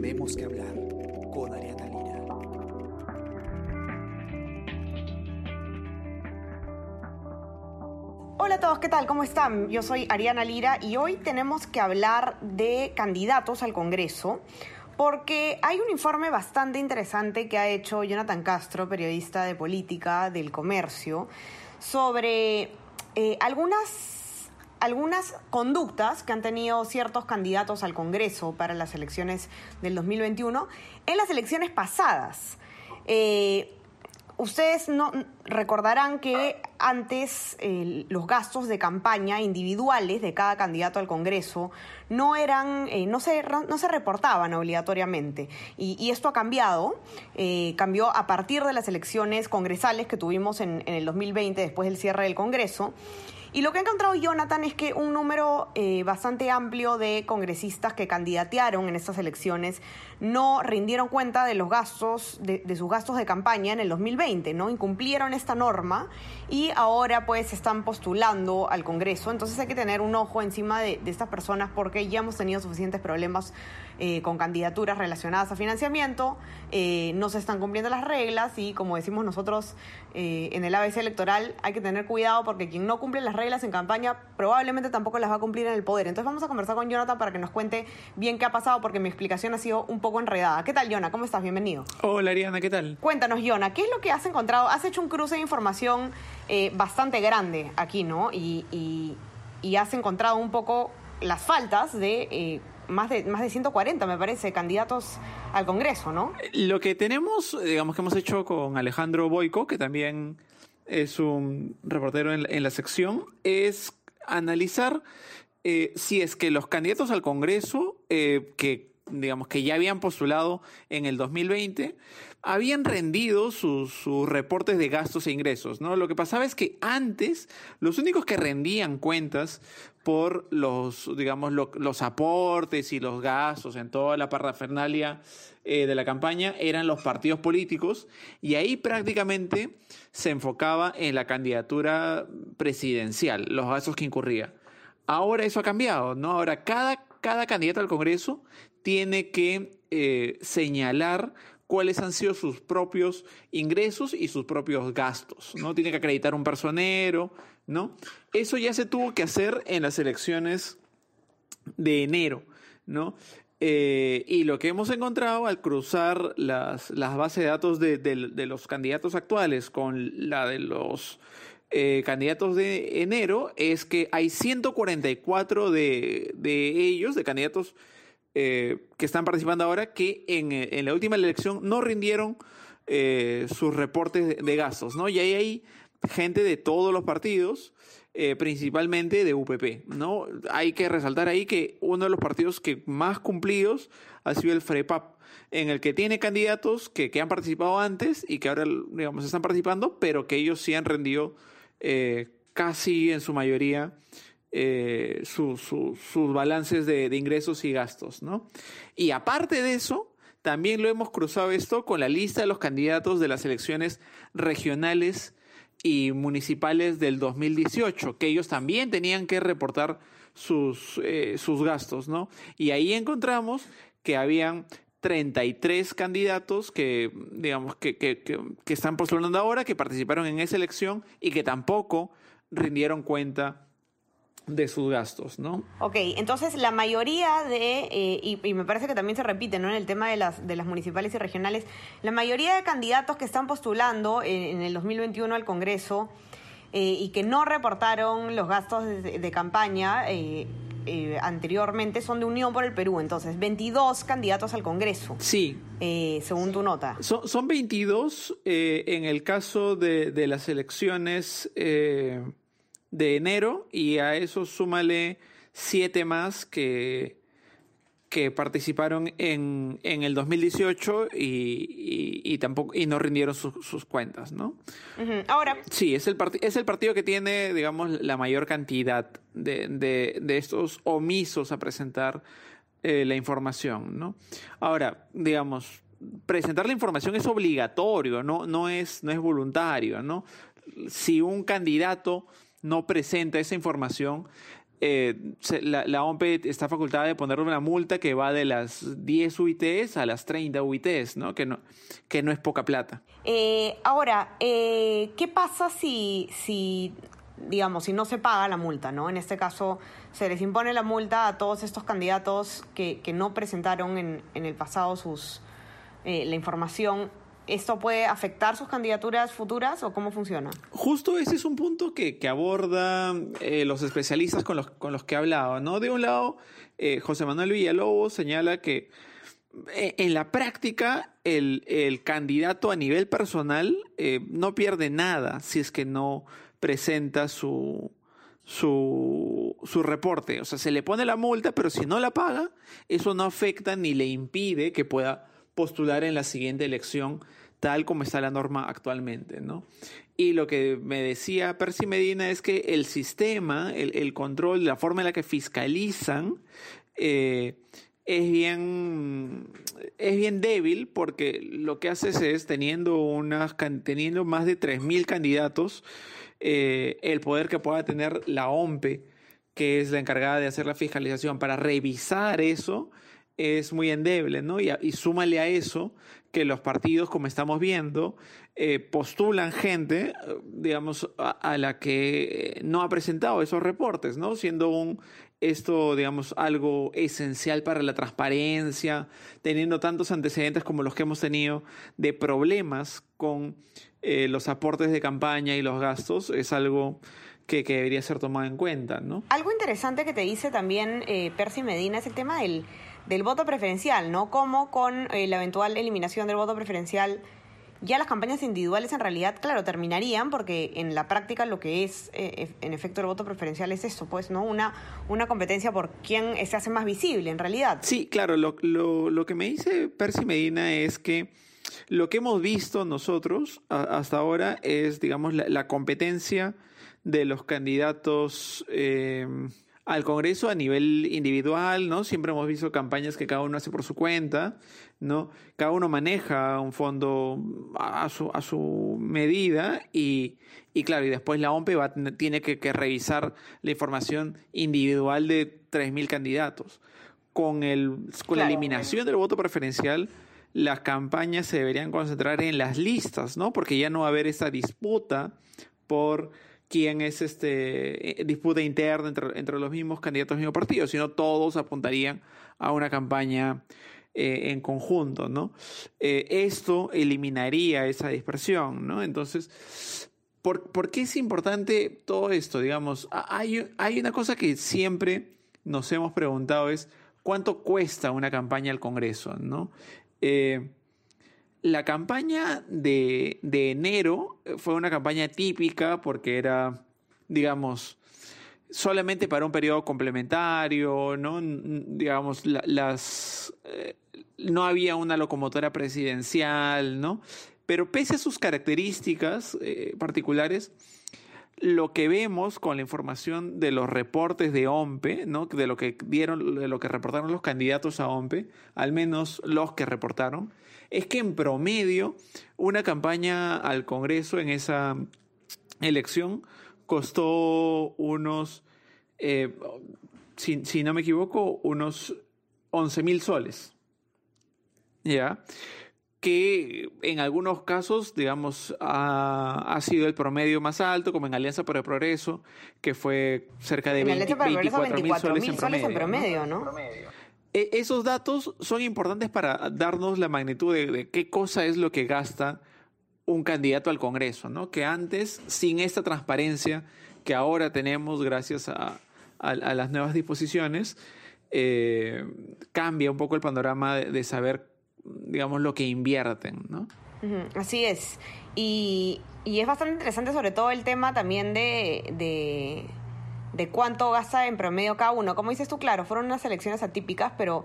Tenemos que hablar con Ariana Lira. Hola a todos, ¿qué tal? ¿Cómo están? Yo soy Ariana Lira y hoy tenemos que hablar de candidatos al Congreso porque hay un informe bastante interesante que ha hecho Jonathan Castro, periodista de política del comercio, sobre eh, algunas algunas conductas que han tenido ciertos candidatos al Congreso para las elecciones del 2021 en las elecciones pasadas. Eh, ustedes no recordarán que antes eh, los gastos de campaña individuales de cada candidato al Congreso no eran, eh, no, se, no se reportaban obligatoriamente. Y, esto ha cambiado, cambió a partir de las elecciones congresales que tuvimos en, en el 2020, después del cierre del Congreso. Y lo que ha encontrado Jonathan es que un número eh, bastante amplio de congresistas que candidatearon en estas elecciones no rindieron cuenta de los gastos, de, sus gastos de campaña en el 2020, ¿no? Incumplieron esta norma y ahora pues están postulando al Congreso. Entonces hay que tener un ojo encima de, estas personas porque ya hemos tenido suficientes problemas eh, con candidaturas relacionadas a financiamiento, eh, no se están cumpliendo las reglas y como decimos nosotros en el ABC electoral hay que tener cuidado porque quien no cumple las reglas en campaña probablemente tampoco las va a cumplir en el poder. Entonces vamos a conversar con Jonathan para que nos cuente bien qué ha pasado, porque mi explicación ha sido un poco enredada. ¿Qué tal, Jonathan? ¿Cómo estás? Bienvenido. Hola, Ariana, ¿qué tal? Cuéntanos, Jonathan, ¿qué es lo que has encontrado? Has hecho un cruce de información eh, bastante grande aquí, ¿no? Y, has encontrado un poco las faltas de... Eh, más de, más de 140, me parece, candidatos al Congreso, ¿no? Lo que tenemos, digamos que hemos hecho con Alejandro Boico, que también es un reportero en, la sección, es analizar eh, si es que los candidatos al Congreso, eh, que digamos que ya habían postulado en el 2020, habían rendido sus, reportes de gastos e ingresos, ¿no? Lo que pasaba es que antes los únicos que rendían cuentas por los, digamos, los aportes y los gastos en toda la parafernalia eh, de la campaña eran los partidos políticos y ahí prácticamente se enfocaba en la candidatura presidencial, los gastos que incurría. Ahora eso ha cambiado, ¿no? Ahora cada, cada candidato al Congreso tiene que eh, señalar cuáles han sido sus propios ingresos y sus propios gastos, ¿no? Tiene que acreditar un personero, ¿no? Eso ya se tuvo que hacer en las elecciones de enero, ¿no? Eh, y lo que hemos encontrado al cruzar las, las bases de datos de, de, los candidatos actuales con la de los eh, candidatos de enero es que hay 144 de, de ellos, de candidatos eh, que están participando ahora que en, en, la última elección no rindieron eh, sus reportes de, gastos, ¿no? Y ahí hay gente de todos los partidos, eh, principalmente de UPP, ¿no? Hay que resaltar ahí que uno de los partidos que más cumplidos ha sido el FREPAP, en el que tiene candidatos que, que han participado antes y que ahora, digamos, están participando, pero que ellos sí han rendido casi en su mayoría eh, sus balances de, ingresos y gastos, ¿no? Y aparte de eso, también lo hemos cruzado esto con la lista de los candidatos de las elecciones regionales y municipales del 2018, que ellos también tenían que reportar sus, eh, sus gastos, ¿no? Y ahí encontramos que habían 33 candidatos que, digamos, que, que, que, están postulando ahora, que participaron en esa elección y que tampoco rindieron cuenta de sus gastos, ¿no? Ok, entonces la mayoría de, eh, y, me parece que también se repite, ¿no? En el tema de las, de las municipales y regionales, la mayoría de candidatos que están postulando en, el 2021 al Congreso eh, y que no reportaron los gastos de, campaña eh, anteriormente son de Unión por el Perú, entonces 22 candidatos al Congreso. Sí. según tu nota. Son, son 22 en el caso de, de las elecciones de enero y a eso súmale siete más que, que participaron en, en el 2018 y, y, tampoco y no rindieron sus cuentas, ¿no? Ahora. Sí, es el, es el partido que tiene, digamos, la mayor cantidad de, de, de estos omisos a presentar eh, la información, ¿no? Ahora, digamos, presentar la información es obligatorio, no, no, es, no es voluntario, ¿no? Si un candidato no presenta esa información, eh, la, la, OMP está facultada de ponerle una multa que va de las 10 UITs a las 30 UITs, ¿no? Que no, que no es poca plata. Eh, ahora, eh, ¿qué pasa si, si, digamos, si no se paga la multa, ¿no? En este caso, se les impone la multa a todos estos candidatos que, que no presentaron en, en el pasado sus, la información ¿Esto puede afectar sus candidaturas futuras o cómo funciona? Justo ese es un punto que, que aborda eh, los especialistas con los, con los que he hablado. ¿no? De un lado, eh, José Manuel Villalobos señala que eh, en la práctica el, el, candidato a nivel personal no pierde nada si es que no presenta su, su, su, reporte. O sea, se le pone la multa, pero si no la paga, eso no afecta ni le impide que pueda postular en la siguiente elección tal como está la norma actualmente, ¿no? Y lo que me decía Percy Medina es que el sistema, el, control, la forma en la que fiscalizan eh, es bien es bien débil porque lo que haces es teniendo unas teniendo más de 3000 candidatos eh, el poder que pueda tener la OMPE que es la encargada de hacer la fiscalización para revisar eso es muy endeble, ¿no? Y, y súmale a eso que los partidos, como estamos viendo, eh, postulan gente, digamos, a, la que no ha presentado esos reportes, ¿no? Siendo un esto, digamos, algo esencial para la transparencia, teniendo tantos antecedentes como los que hemos tenido de problemas con eh, los aportes de campaña y los gastos, es algo que, debería ser tomado en cuenta, ¿no? Algo interesante que te dice también eh, Percy Medina es el tema del del voto preferencial, ¿no? Como con eh, la eventual eliminación del voto preferencial, ya las campañas individuales en realidad, claro, terminarían, porque en la práctica lo que es, eh, en efecto, el voto preferencial es eso, pues, ¿no? Una, una competencia por quién se hace más visible, en realidad. Sí, claro, lo, lo, lo que me dice Percy Medina es que lo que hemos visto nosotros hasta ahora es, digamos, la, competencia de los candidatos eh, al Congreso a nivel individual, ¿no? Siempre hemos visto campañas que cada uno hace por su cuenta, ¿no? Cada uno maneja un fondo a su, a su medida y, y claro, y después la OMPE va, tiene que, que revisar la información individual de 3.000 candidatos. Con, el, con la eliminación del voto preferencial, las campañas se deberían concentrar en las listas, ¿no? Porque ya no va a haber esa disputa por quién es este eh, disputa interna entre, entre los mismos candidatos del mismo partido, sino todos apuntarían a una campaña eh, en conjunto, ¿no? Eh, esto eliminaría esa dispersión, ¿no? Entonces, ¿por, ¿por, qué es importante todo esto? Digamos, hay, hay una cosa que siempre nos hemos preguntado es cuánto cuesta una campaña al Congreso, ¿no? La campaña de, enero fue una campaña típica porque era, digamos, solamente para un periodo complementario, ¿no? Digamos, las, eh, no había una locomotora presidencial, ¿no? Pero pese a sus características eh, particulares, lo que vemos con la información de los reportes de OMPE, ¿no? de lo que dieron, de lo que reportaron los candidatos a OMPE, al menos los que reportaron, es que en promedio una campaña al Congreso en esa elección costó unos, eh, si, no me equivoco, unos 11 mil soles. ¿Ya? Que en algunos casos, digamos, ha, sido el promedio más alto, como en Alianza por el Progreso, que fue cerca de 20, 24 mil soles, en promedio. ¿no? E, esos datos son importantes para darnos la magnitud de, qué cosa es lo que gasta un candidato al Congreso, ¿no? Que antes, sin esta transparencia que ahora tenemos gracias a, las nuevas disposiciones, eh, cambia un poco el panorama de saber digamos, lo que invierten, ¿no? Así es. Y, y, es bastante interesante sobre todo el tema también de, de, cuánto gasta en promedio cada uno. Como dices tú, claro, fueron unas elecciones atípicas, pero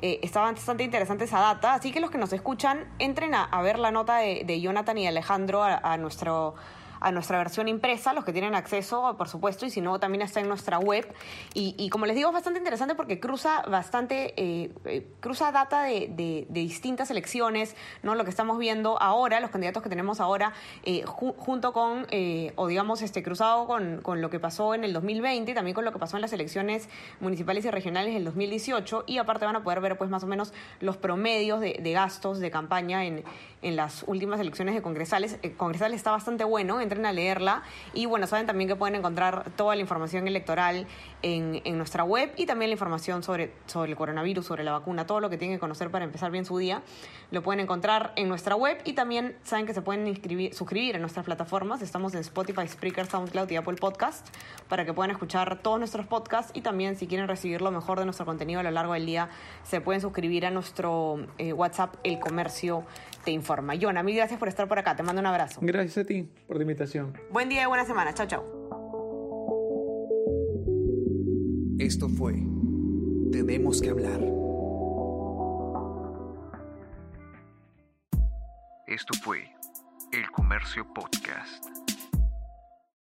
eh, estaba bastante interesante esa data. Así que los que nos escuchan, entren a, ver la nota de, Jonathan y Alejandro a, nuestro a nuestra versión impresa, los que tienen acceso, por supuesto, y si no, también está en nuestra web. Y, como les digo, es bastante interesante porque cruza bastante, eh, eh, cruza data de, distintas elecciones, ¿no? Lo que estamos viendo ahora, los candidatos que tenemos ahora, eh, junto con, o digamos, este, cruzado con, con lo que pasó en el 2020, también con lo que pasó en las elecciones municipales y regionales en el 2018, y aparte van a poder ver, pues, más o menos los promedios de, gastos de campaña en, en las últimas elecciones de congresales. congresales está bastante bueno, entren a leerla. Y bueno, saben también que pueden encontrar toda la información electoral en, nuestra web y también la información sobre, sobre el coronavirus, sobre la vacuna, todo lo que tienen que conocer para empezar bien su día. Lo pueden encontrar en nuestra web y también saben que se pueden suscribir en nuestras plataformas. Estamos en Spotify, Spreaker, SoundCloud y Apple Podcast para que puedan escuchar todos nuestros podcasts y también si quieren recibir lo mejor de nuestro contenido a lo largo del día, se pueden suscribir a nuestro eh, WhatsApp El Comercio Te Informa. Yona, mil gracias por estar por acá. Te mando un abrazo. Gracias a ti por la invitación. Buen día y buena semana. Chao, chao. Esto fue Tenemos que hablar. Esto fue El Comercio Podcast.